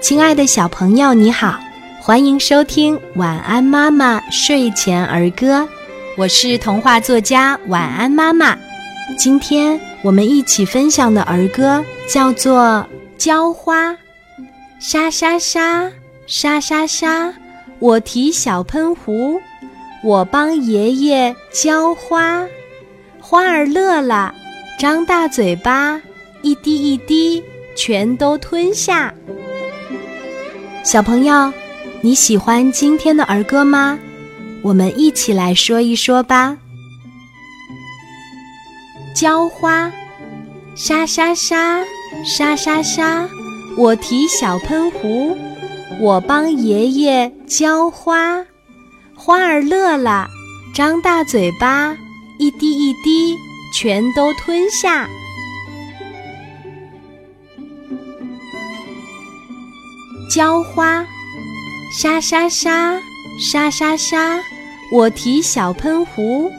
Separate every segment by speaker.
Speaker 1: 亲爱的小朋友，你好，欢迎收听《晚安妈妈睡前儿歌》，我是童话作家晚安妈妈。今天我们一起分享的儿歌叫做《浇花》，沙沙沙，沙沙沙，我提小喷壶，我帮爷爷浇花，花儿乐了，张大嘴巴，一滴一滴全都吞下。小朋友，你喜欢今天的儿歌吗？我们一起来说一说吧。浇花，沙沙沙，沙沙沙，我提小喷壶，我帮爷爷浇花，花儿乐了，张大嘴巴，一滴一滴全都吞下。浇花，沙沙沙，沙沙沙，我提小喷壶，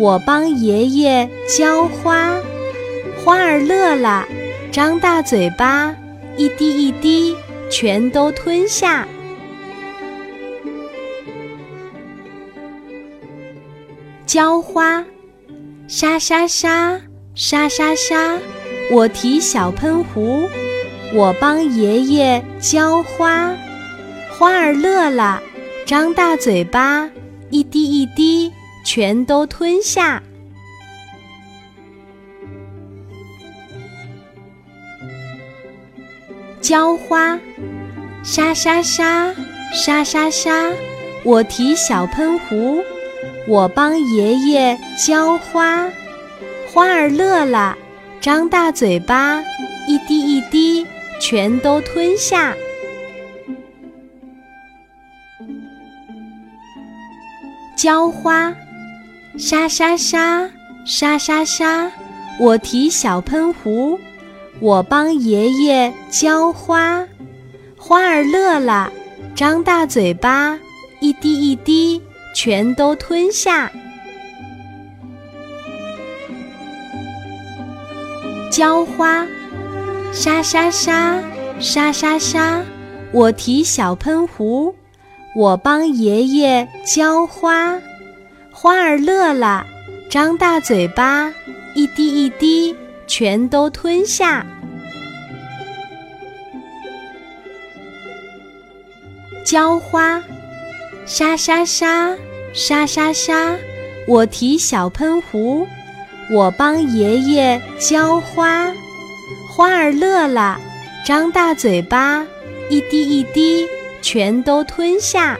Speaker 1: 我帮爷爷浇花，花儿乐了，张大嘴巴，一滴一滴全都吞下。浇花，沙沙沙，沙沙沙，我提小喷壶。我帮爷爷浇花，花儿乐了，张大嘴巴，一滴一滴全都吞下。浇花，沙沙沙，沙沙沙，我提小喷壶，我帮爷爷浇花，花儿乐了，张大嘴巴，一滴一滴。全都吞下。浇花，沙沙沙，沙沙沙，我提小喷壶，我帮爷爷浇花，花儿乐了，张大嘴巴，一滴一滴全都吞下。浇花。沙沙沙，沙沙沙，我提小喷壶，我帮爷爷浇花，花儿乐了，张大嘴巴，一滴一滴全都吞下。浇花，沙沙沙，沙沙沙，我提小喷壶，我帮爷爷浇花。花儿乐了，张大嘴巴，一滴一滴全都吞下。